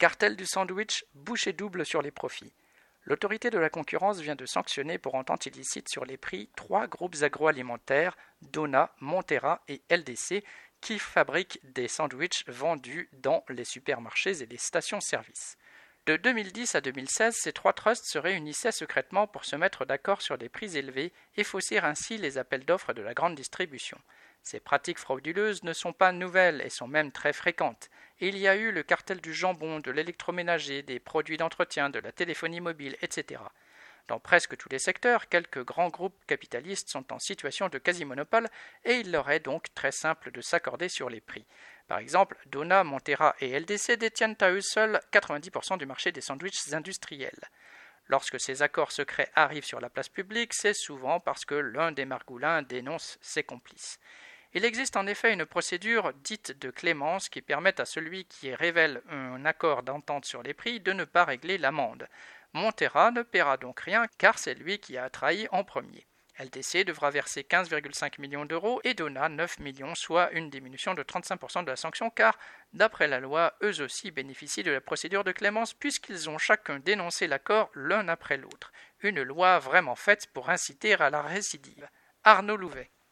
Cartel du sandwich, bouchée double sur les profits. L'autorité de la concurrence vient de sanctionner pour entente illicite sur les prix trois groupes agroalimentaires, Dona, Montera et LDC, qui fabriquent des sandwichs vendus dans les supermarchés et les stations-service. De 2010 à 2016, ces trois trusts se réunissaient secrètement pour se mettre d'accord sur des prix élevés et fausser ainsi les appels d'offres de la grande distribution. Ces pratiques frauduleuses ne sont pas nouvelles et sont même très fréquentes. Il y a eu le cartel du jambon, de l'électroménager, des produits d'entretien, de la téléphonie mobile, etc. Dans presque tous les secteurs, quelques grands groupes capitalistes sont en situation de quasi-monopole et il leur est donc très simple de s'accorder sur les prix. Par exemple, Dona, Montera et LDC détiennent à eux seuls 90% du marché des sandwichs industriels. Lorsque ces accords secrets arrivent sur la place publique, c'est souvent parce que l'un des margoulins dénonce ses complices. Il existe en effet une procédure dite de clémence qui permet à celui qui révèle un accord d'entente sur les prix de ne pas régler l'amende. Montera ne paiera donc rien car c'est lui qui a trahi en premier. LTC devra verser 15,5 millions d'euros et Dona 9 millions, soit une diminution de 35% de la sanction, car, d'après la loi, eux aussi bénéficient de la procédure de clémence puisqu'ils ont chacun dénoncé l'accord l'un après l'autre. Une loi vraiment faite pour inciter à la récidive. Arnaud Louvet.